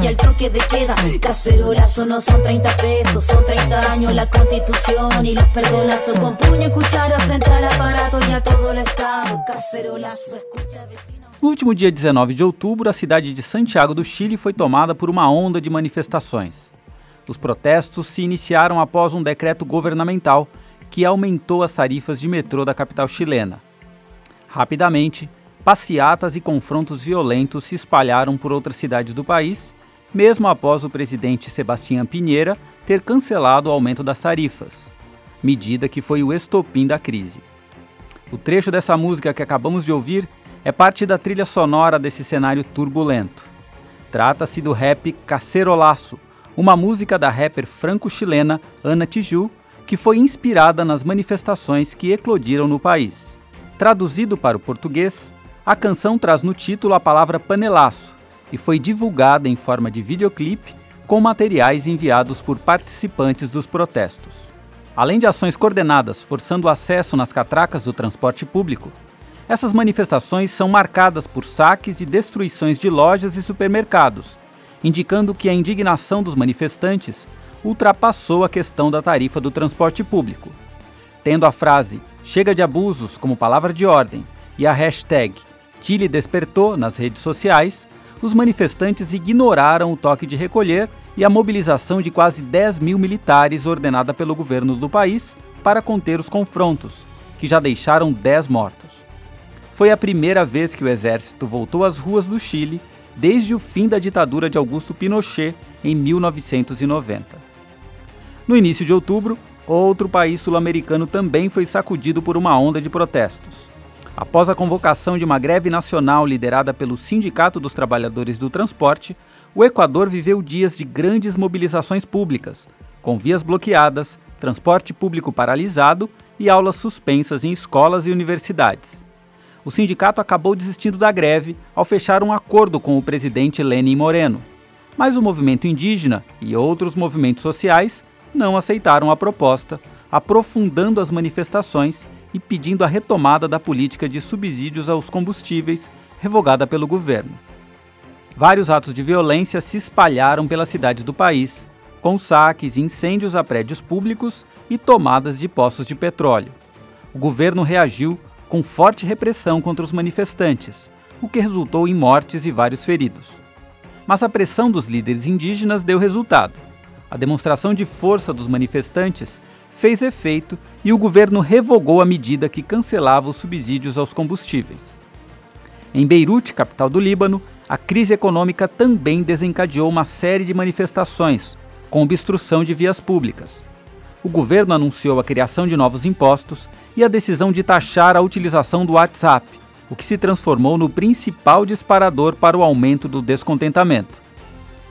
Y toque de queda. Cacerolazo no son 30 pesos, son 30 años la constitución y los perdonazos. Con puño y cuchara frente al aparato y a todo el Estado. Cacerolazo, escucha vecino. No último dia 19 de outubro, a cidade de Santiago do Chile foi tomada por uma onda de manifestações. Os protestos se iniciaram após um decreto governamental que aumentou as tarifas de metrô da capital chilena. Rapidamente, passeatas e confrontos violentos se espalharam por outras cidades do país, mesmo após o presidente Sebastião Pinheira ter cancelado o aumento das tarifas, medida que foi o estopim da crise. O trecho dessa música que acabamos de ouvir é parte da trilha sonora desse cenário turbulento. Trata-se do rap Cacerolaço, uma música da rapper franco-chilena Ana Tiju, que foi inspirada nas manifestações que eclodiram no país. Traduzido para o português, a canção traz no título a palavra panelaço e foi divulgada em forma de videoclipe com materiais enviados por participantes dos protestos. Além de ações coordenadas forçando o acesso nas catracas do transporte público, essas manifestações são marcadas por saques e destruições de lojas e supermercados, indicando que a indignação dos manifestantes ultrapassou a questão da tarifa do transporte público. Tendo a frase Chega de abusos como palavra de ordem e a hashtag Chile despertou nas redes sociais, os manifestantes ignoraram o toque de recolher e a mobilização de quase 10 mil militares ordenada pelo governo do país para conter os confrontos, que já deixaram 10 mortos. Foi a primeira vez que o exército voltou às ruas do Chile desde o fim da ditadura de Augusto Pinochet em 1990. No início de outubro, outro país sul-americano também foi sacudido por uma onda de protestos. Após a convocação de uma greve nacional liderada pelo Sindicato dos Trabalhadores do Transporte, o Equador viveu dias de grandes mobilizações públicas, com vias bloqueadas, transporte público paralisado e aulas suspensas em escolas e universidades o sindicato acabou desistindo da greve ao fechar um acordo com o presidente Lenin Moreno. Mas o movimento indígena e outros movimentos sociais não aceitaram a proposta, aprofundando as manifestações e pedindo a retomada da política de subsídios aos combustíveis revogada pelo governo. Vários atos de violência se espalharam pelas cidades do país, com saques e incêndios a prédios públicos e tomadas de poços de petróleo. O governo reagiu com forte repressão contra os manifestantes, o que resultou em mortes e vários feridos. Mas a pressão dos líderes indígenas deu resultado. A demonstração de força dos manifestantes fez efeito e o governo revogou a medida que cancelava os subsídios aos combustíveis. Em Beirute, capital do Líbano, a crise econômica também desencadeou uma série de manifestações, com obstrução de vias públicas. O governo anunciou a criação de novos impostos e a decisão de taxar a utilização do WhatsApp, o que se transformou no principal disparador para o aumento do descontentamento.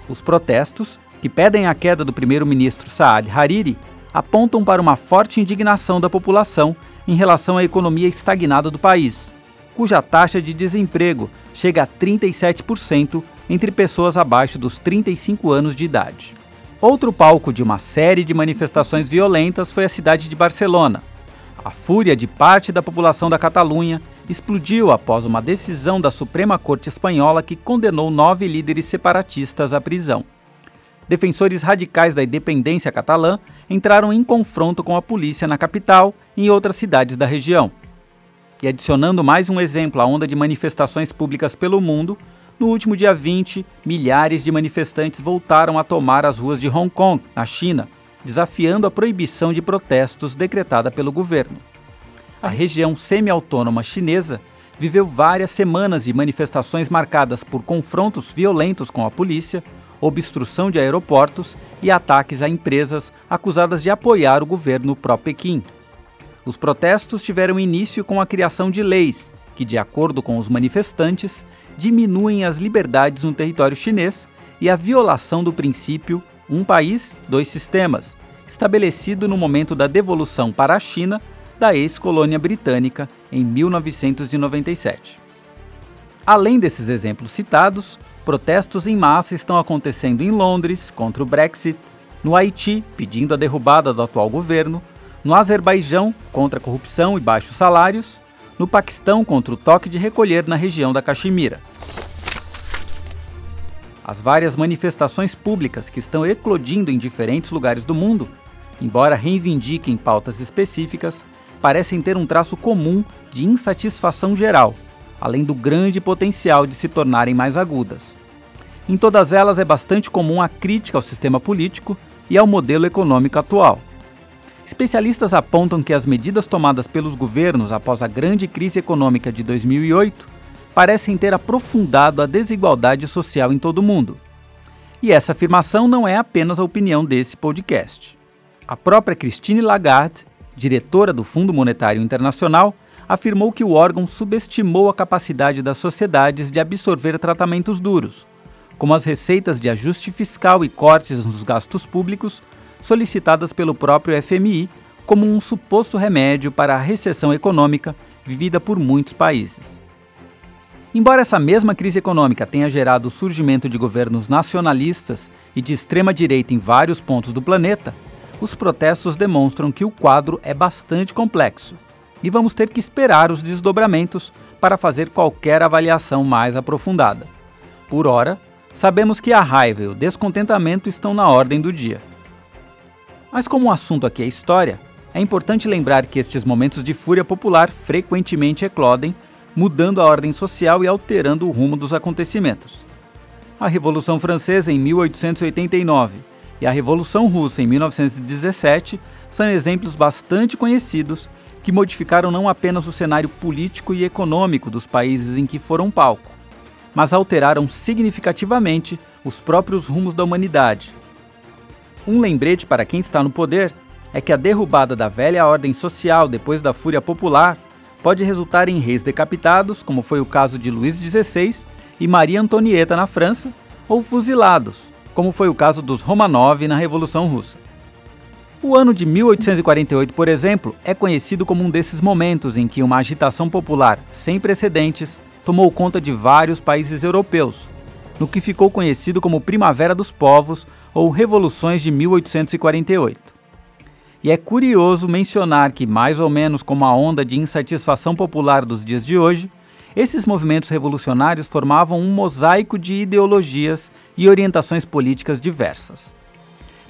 Os protestos, que pedem a queda do primeiro-ministro Saad Hariri, apontam para uma forte indignação da população em relação à economia estagnada do país, cuja taxa de desemprego chega a 37% entre pessoas abaixo dos 35 anos de idade. Outro palco de uma série de manifestações violentas foi a cidade de Barcelona, a fúria de parte da população da Catalunha explodiu após uma decisão da Suprema Corte Espanhola que condenou nove líderes separatistas à prisão. Defensores radicais da independência catalã entraram em confronto com a polícia na capital e em outras cidades da região. E adicionando mais um exemplo à onda de manifestações públicas pelo mundo, no último dia 20, milhares de manifestantes voltaram a tomar as ruas de Hong Kong, na China, desafiando a proibição de protestos decretada pelo governo. A região semi-autônoma chinesa viveu várias semanas de manifestações marcadas por confrontos violentos com a polícia, obstrução de aeroportos e ataques a empresas acusadas de apoiar o governo pró-Pequim. Os protestos tiveram início com a criação de leis que, de acordo com os manifestantes, diminuem as liberdades no território chinês e a violação do princípio um país, dois sistemas, estabelecido no momento da devolução para a China da ex-colônia britânica em 1997. Além desses exemplos citados, protestos em massa estão acontecendo em Londres contra o Brexit, no Haiti, pedindo a derrubada do atual governo, no Azerbaijão contra a corrupção e baixos salários, no Paquistão contra o toque de recolher na região da Caxemira. As várias manifestações públicas que estão eclodindo em diferentes lugares do mundo, embora reivindiquem pautas específicas, parecem ter um traço comum de insatisfação geral, além do grande potencial de se tornarem mais agudas. Em todas elas é bastante comum a crítica ao sistema político e ao modelo econômico atual. Especialistas apontam que as medidas tomadas pelos governos após a grande crise econômica de 2008 parecem ter aprofundado a desigualdade social em todo o mundo. E essa afirmação não é apenas a opinião desse podcast. A própria Christine Lagarde, diretora do Fundo Monetário Internacional, afirmou que o órgão subestimou a capacidade das sociedades de absorver tratamentos duros, como as receitas de ajuste fiscal e cortes nos gastos públicos solicitadas pelo próprio FMI como um suposto remédio para a recessão econômica vivida por muitos países. Embora essa mesma crise econômica tenha gerado o surgimento de governos nacionalistas e de extrema direita em vários pontos do planeta, os protestos demonstram que o quadro é bastante complexo e vamos ter que esperar os desdobramentos para fazer qualquer avaliação mais aprofundada. Por ora, sabemos que a raiva e o descontentamento estão na ordem do dia. Mas como o assunto aqui é história, é importante lembrar que estes momentos de fúria popular frequentemente eclodem, mudando a ordem social e alterando o rumo dos acontecimentos. A Revolução Francesa em 1889 e a Revolução Russa em 1917 são exemplos bastante conhecidos que modificaram não apenas o cenário político e econômico dos países em que foram palco, mas alteraram significativamente os próprios rumos da humanidade, um lembrete para quem está no poder é que a derrubada da velha ordem social depois da fúria popular pode resultar em reis decapitados, como foi o caso de Luís XVI e Maria Antonieta na França, ou fuzilados, como foi o caso dos Romanov na Revolução Russa. O ano de 1848, por exemplo, é conhecido como um desses momentos em que uma agitação popular sem precedentes tomou conta de vários países europeus, no que ficou conhecido como Primavera dos Povos ou Revoluções de 1848. E é curioso mencionar que, mais ou menos como a onda de insatisfação popular dos dias de hoje, esses movimentos revolucionários formavam um mosaico de ideologias e orientações políticas diversas.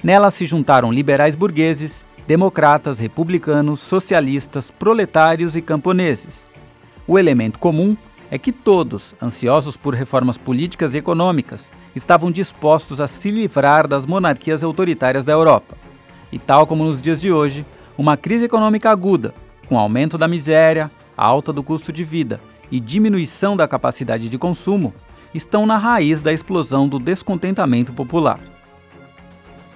Nelas se juntaram liberais burgueses, democratas, republicanos, socialistas, proletários e camponeses. O elemento comum é que todos, ansiosos por reformas políticas e econômicas, estavam dispostos a se livrar das monarquias autoritárias da Europa. E tal como nos dias de hoje, uma crise econômica aguda, com aumento da miséria, alta do custo de vida e diminuição da capacidade de consumo, estão na raiz da explosão do descontentamento popular.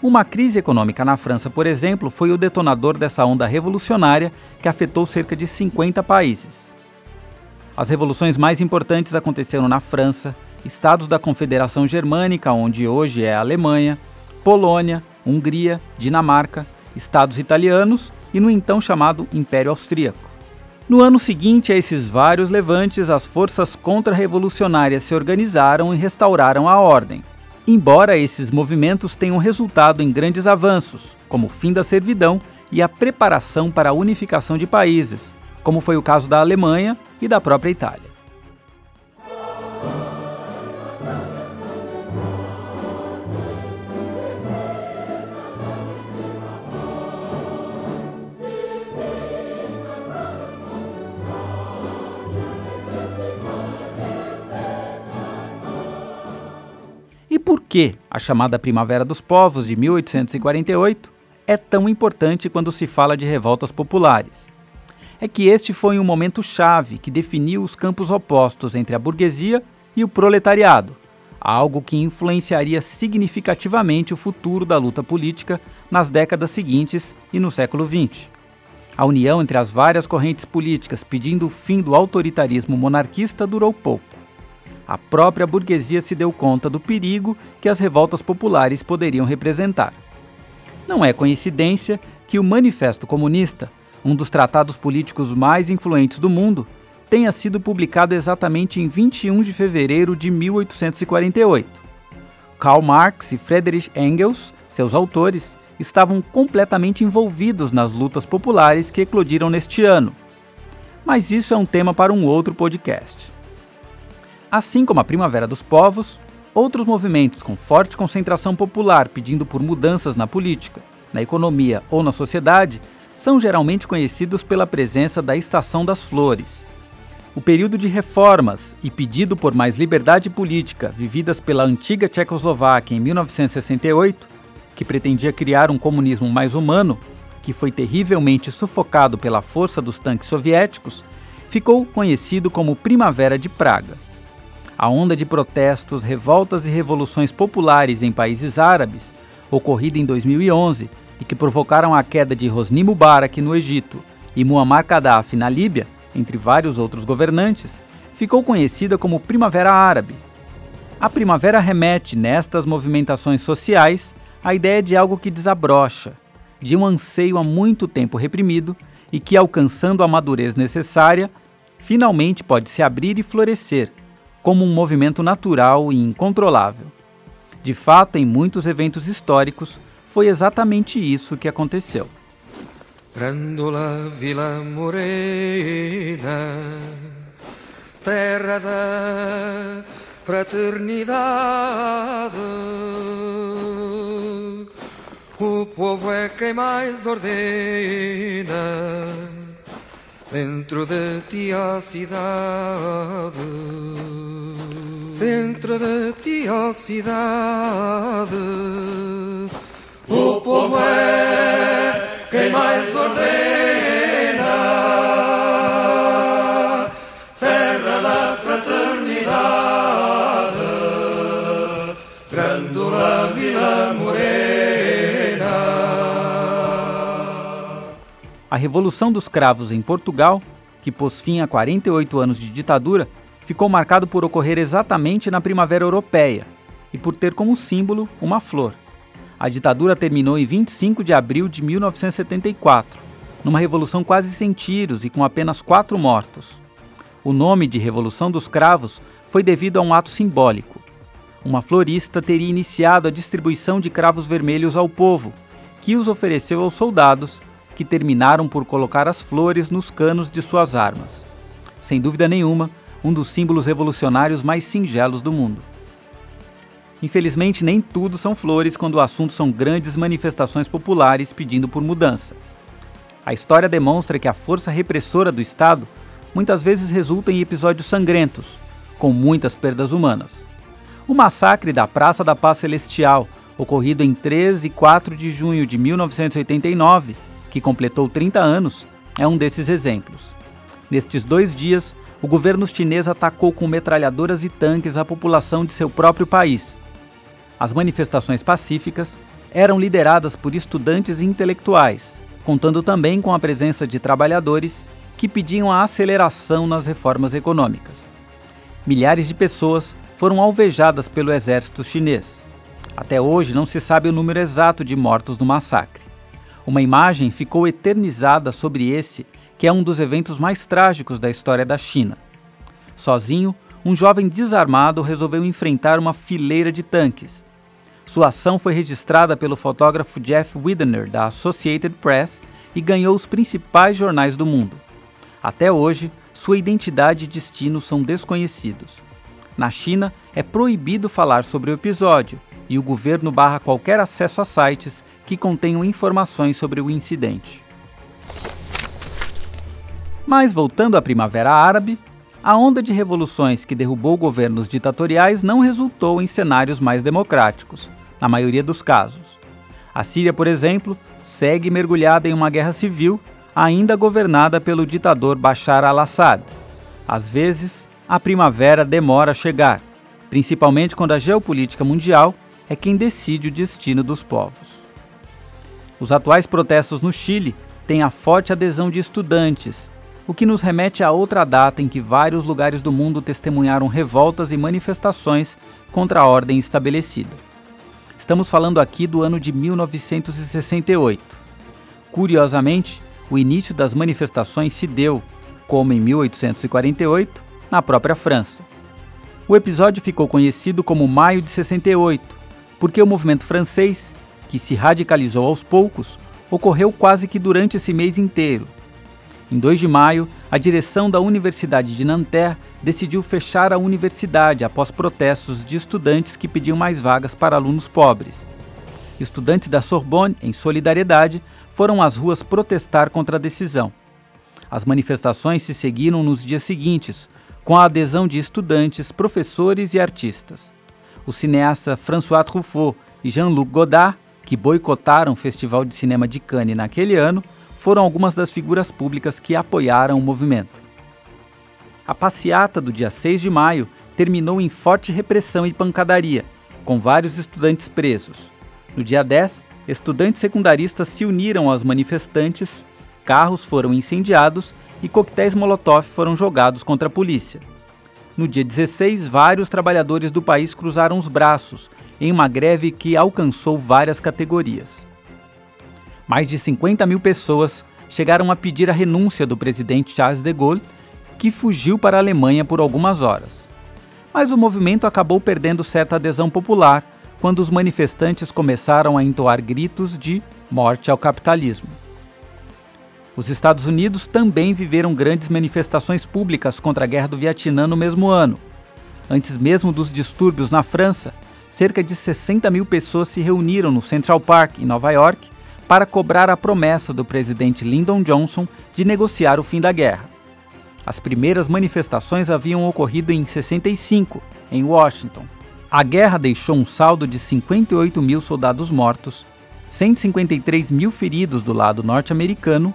Uma crise econômica na França, por exemplo, foi o detonador dessa onda revolucionária que afetou cerca de 50 países. As revoluções mais importantes aconteceram na França, estados da Confederação Germânica, onde hoje é a Alemanha, Polônia, Hungria, Dinamarca, estados italianos e no então chamado Império Austríaco. No ano seguinte a esses vários levantes, as forças contra-revolucionárias se organizaram e restauraram a ordem. Embora esses movimentos tenham resultado em grandes avanços, como o fim da servidão e a preparação para a unificação de países, como foi o caso da Alemanha e da própria Itália. E por que a chamada Primavera dos Povos de 1848 é tão importante quando se fala de revoltas populares? É que este foi um momento chave que definiu os campos opostos entre a burguesia e o proletariado, algo que influenciaria significativamente o futuro da luta política nas décadas seguintes e no século XX. A união entre as várias correntes políticas pedindo o fim do autoritarismo monarquista durou pouco. A própria burguesia se deu conta do perigo que as revoltas populares poderiam representar. Não é coincidência que o Manifesto Comunista um dos tratados políticos mais influentes do mundo, tenha sido publicado exatamente em 21 de fevereiro de 1848. Karl Marx e Friedrich Engels, seus autores, estavam completamente envolvidos nas lutas populares que eclodiram neste ano. Mas isso é um tema para um outro podcast. Assim como a Primavera dos Povos, outros movimentos com forte concentração popular pedindo por mudanças na política, na economia ou na sociedade são geralmente conhecidos pela presença da Estação das Flores. O período de reformas e pedido por mais liberdade política vividas pela antiga Tchecoslováquia em 1968 que pretendia criar um comunismo mais humano, que foi terrivelmente sufocado pela força dos tanques soviéticos, ficou conhecido como Primavera de Praga. A onda de protestos, revoltas e revoluções populares em países árabes, ocorrida em 2011 e que provocaram a queda de Hosni Mubarak no Egito e Muammar Gaddafi na Líbia, entre vários outros governantes, ficou conhecida como Primavera Árabe. A primavera remete, nestas movimentações sociais, a ideia de algo que desabrocha, de um anseio há muito tempo reprimido e que, alcançando a madurez necessária, finalmente pode se abrir e florescer, como um movimento natural e incontrolável. De fato, em muitos eventos históricos, foi exatamente isso que aconteceu. Grandola Vila Morena, terra da fraternidade. O povo é quem mais ordena dentro de ti a cidade. Dentro de ti a cidade. O povo é quem mais ordena. Terra da fraternidade. Grândola Vila Morena. A Revolução dos Cravos em Portugal, que pôs fim a 48 anos de ditadura, ficou marcado por ocorrer exatamente na Primavera Europeia e por ter como símbolo uma flor. A ditadura terminou em 25 de abril de 1974, numa revolução quase sem tiros e com apenas quatro mortos. O nome de Revolução dos Cravos foi devido a um ato simbólico. Uma florista teria iniciado a distribuição de cravos vermelhos ao povo, que os ofereceu aos soldados que terminaram por colocar as flores nos canos de suas armas. Sem dúvida nenhuma, um dos símbolos revolucionários mais singelos do mundo. Infelizmente, nem tudo são flores quando o assunto são grandes manifestações populares pedindo por mudança. A história demonstra que a força repressora do Estado muitas vezes resulta em episódios sangrentos, com muitas perdas humanas. O massacre da Praça da Paz Celestial, ocorrido em 3 e 4 de junho de 1989, que completou 30 anos, é um desses exemplos. Nestes dois dias, o governo chinês atacou com metralhadoras e tanques a população de seu próprio país. As manifestações pacíficas eram lideradas por estudantes e intelectuais, contando também com a presença de trabalhadores que pediam a aceleração nas reformas econômicas. Milhares de pessoas foram alvejadas pelo exército chinês. Até hoje não se sabe o número exato de mortos no massacre. Uma imagem ficou eternizada sobre esse, que é um dos eventos mais trágicos da história da China. Sozinho, um jovem desarmado resolveu enfrentar uma fileira de tanques. Sua ação foi registrada pelo fotógrafo Jeff Widener, da Associated Press, e ganhou os principais jornais do mundo. Até hoje, sua identidade e destino são desconhecidos. Na China, é proibido falar sobre o episódio, e o governo barra qualquer acesso a sites que contenham informações sobre o incidente. Mas voltando à Primavera Árabe, a onda de revoluções que derrubou governos ditatoriais não resultou em cenários mais democráticos, na maioria dos casos. A Síria, por exemplo, segue mergulhada em uma guerra civil, ainda governada pelo ditador Bashar al-Assad. Às vezes, a primavera demora a chegar, principalmente quando a geopolítica mundial é quem decide o destino dos povos. Os atuais protestos no Chile têm a forte adesão de estudantes, o que nos remete a outra data em que vários lugares do mundo testemunharam revoltas e manifestações contra a ordem estabelecida. Estamos falando aqui do ano de 1968. Curiosamente, o início das manifestações se deu, como em 1848, na própria França. O episódio ficou conhecido como Maio de 68, porque o movimento francês que se radicalizou aos poucos, ocorreu quase que durante esse mês inteiro. Em 2 de maio, a direção da Universidade de Nanterre decidiu fechar a universidade após protestos de estudantes que pediam mais vagas para alunos pobres. Estudantes da Sorbonne, em solidariedade, foram às ruas protestar contra a decisão. As manifestações se seguiram nos dias seguintes, com a adesão de estudantes, professores e artistas. O cineasta François Truffaut e Jean-Luc Godard que boicotaram o Festival de Cinema de Cannes naquele ano foram algumas das figuras públicas que apoiaram o movimento. A passeata do dia 6 de maio terminou em forte repressão e pancadaria, com vários estudantes presos. No dia 10, estudantes secundaristas se uniram aos manifestantes, carros foram incendiados e coquetéis Molotov foram jogados contra a polícia. No dia 16, vários trabalhadores do país cruzaram os braços em uma greve que alcançou várias categorias. Mais de 50 mil pessoas chegaram a pedir a renúncia do presidente Charles de Gaulle, que fugiu para a Alemanha por algumas horas. Mas o movimento acabou perdendo certa adesão popular quando os manifestantes começaram a entoar gritos de morte ao capitalismo. Os Estados Unidos também viveram grandes manifestações públicas contra a guerra do Vietnã no mesmo ano. Antes mesmo dos distúrbios na França, cerca de 60 mil pessoas se reuniram no Central Park, em Nova York, para cobrar a promessa do presidente Lyndon Johnson de negociar o fim da guerra. As primeiras manifestações haviam ocorrido em 65, em Washington. A guerra deixou um saldo de 58 mil soldados mortos, 153 mil feridos do lado norte-americano,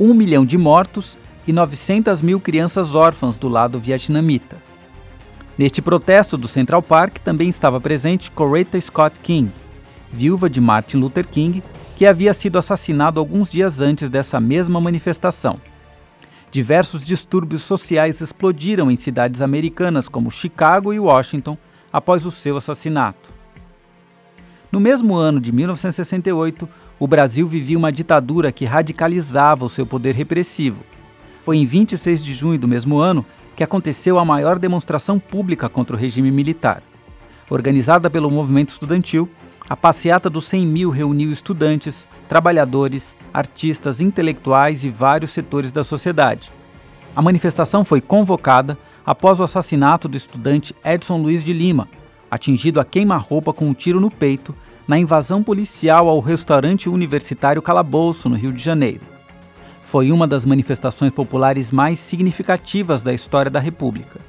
1 milhão de mortos e 900 mil crianças órfãs do lado vietnamita. Neste protesto do Central Park também estava presente Coretta Scott King, viúva de Martin Luther King, que havia sido assassinado alguns dias antes dessa mesma manifestação. Diversos distúrbios sociais explodiram em cidades americanas como Chicago e Washington após o seu assassinato. No mesmo ano de 1968, o Brasil vivia uma ditadura que radicalizava o seu poder repressivo. Foi em 26 de junho do mesmo ano que aconteceu a maior demonstração pública contra o regime militar. Organizada pelo movimento estudantil, a passeata dos 100 mil reuniu estudantes, trabalhadores, artistas, intelectuais e vários setores da sociedade. A manifestação foi convocada após o assassinato do estudante Edson Luiz de Lima, atingido a queima-roupa com um tiro no peito na invasão policial ao restaurante universitário Calabouço, no Rio de Janeiro foi uma das manifestações populares mais significativas da história da República.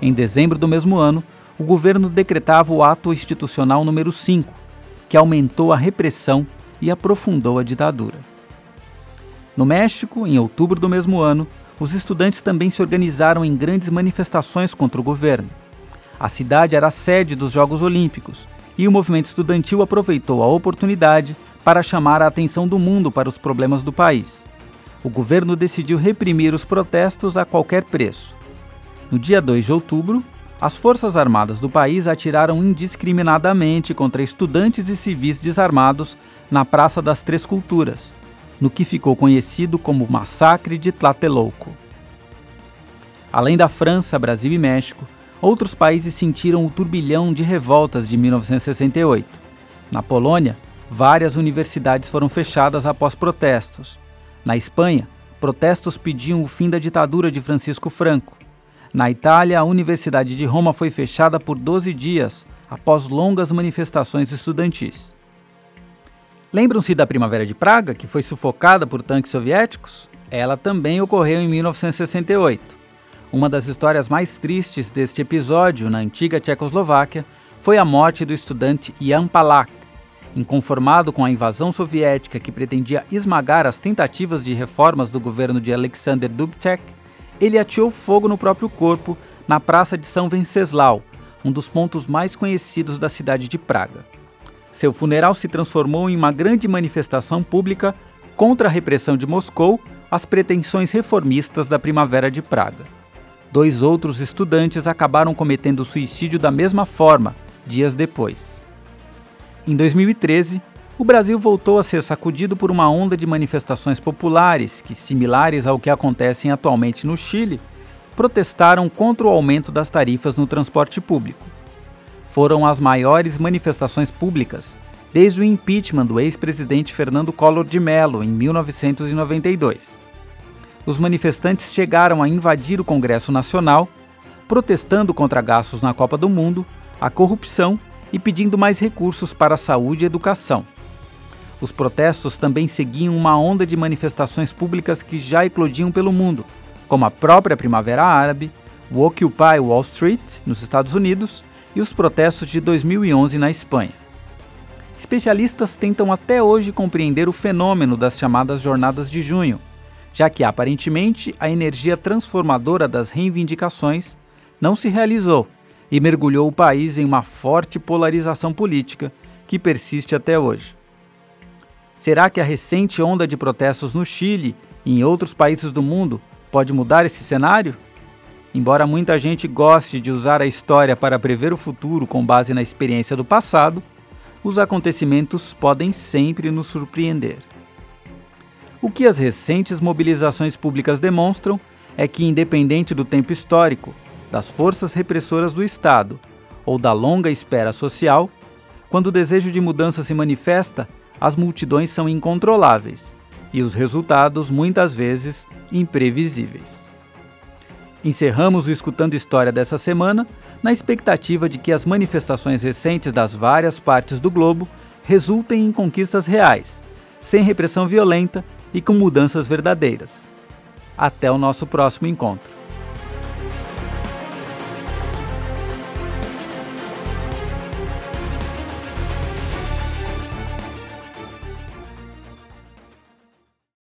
Em dezembro do mesmo ano, o governo decretava o Ato Institucional número 5, que aumentou a repressão e aprofundou a ditadura. No México, em outubro do mesmo ano, os estudantes também se organizaram em grandes manifestações contra o governo. A cidade era a sede dos Jogos Olímpicos e o movimento estudantil aproveitou a oportunidade para chamar a atenção do mundo para os problemas do país o governo decidiu reprimir os protestos a qualquer preço. No dia 2 de outubro, as Forças Armadas do país atiraram indiscriminadamente contra estudantes e civis desarmados na Praça das Três Culturas, no que ficou conhecido como Massacre de Tlatelolco. Além da França, Brasil e México, outros países sentiram o turbilhão de revoltas de 1968. Na Polônia, várias universidades foram fechadas após protestos. Na Espanha, protestos pediam o fim da ditadura de Francisco Franco. Na Itália, a Universidade de Roma foi fechada por 12 dias após longas manifestações estudantis. Lembram-se da Primavera de Praga, que foi sufocada por tanques soviéticos? Ela também ocorreu em 1968. Uma das histórias mais tristes deste episódio na antiga Tchecoslováquia foi a morte do estudante Jan Palach, Inconformado com a invasão soviética que pretendia esmagar as tentativas de reformas do governo de Alexander Dubček, ele ateou fogo no próprio corpo na Praça de São Venceslau, um dos pontos mais conhecidos da cidade de Praga. Seu funeral se transformou em uma grande manifestação pública contra a repressão de Moscou às pretensões reformistas da Primavera de Praga. Dois outros estudantes acabaram cometendo suicídio da mesma forma, dias depois. Em 2013, o Brasil voltou a ser sacudido por uma onda de manifestações populares que, similares ao que acontecem atualmente no Chile, protestaram contra o aumento das tarifas no transporte público. Foram as maiores manifestações públicas desde o impeachment do ex-presidente Fernando Collor de Mello em 1992. Os manifestantes chegaram a invadir o Congresso Nacional, protestando contra gastos na Copa do Mundo, a corrupção e pedindo mais recursos para a saúde e educação. Os protestos também seguiam uma onda de manifestações públicas que já eclodiam pelo mundo, como a própria Primavera Árabe, o Occupy Wall Street, nos Estados Unidos, e os protestos de 2011 na Espanha. Especialistas tentam até hoje compreender o fenômeno das chamadas Jornadas de Junho, já que aparentemente a energia transformadora das reivindicações não se realizou e mergulhou o país em uma forte polarização política que persiste até hoje. Será que a recente onda de protestos no Chile e em outros países do mundo pode mudar esse cenário? Embora muita gente goste de usar a história para prever o futuro com base na experiência do passado, os acontecimentos podem sempre nos surpreender. O que as recentes mobilizações públicas demonstram é que, independente do tempo histórico, das forças repressoras do Estado ou da longa espera social, quando o desejo de mudança se manifesta, as multidões são incontroláveis e os resultados, muitas vezes, imprevisíveis. Encerramos o Escutando História dessa semana na expectativa de que as manifestações recentes das várias partes do globo resultem em conquistas reais, sem repressão violenta e com mudanças verdadeiras. Até o nosso próximo encontro.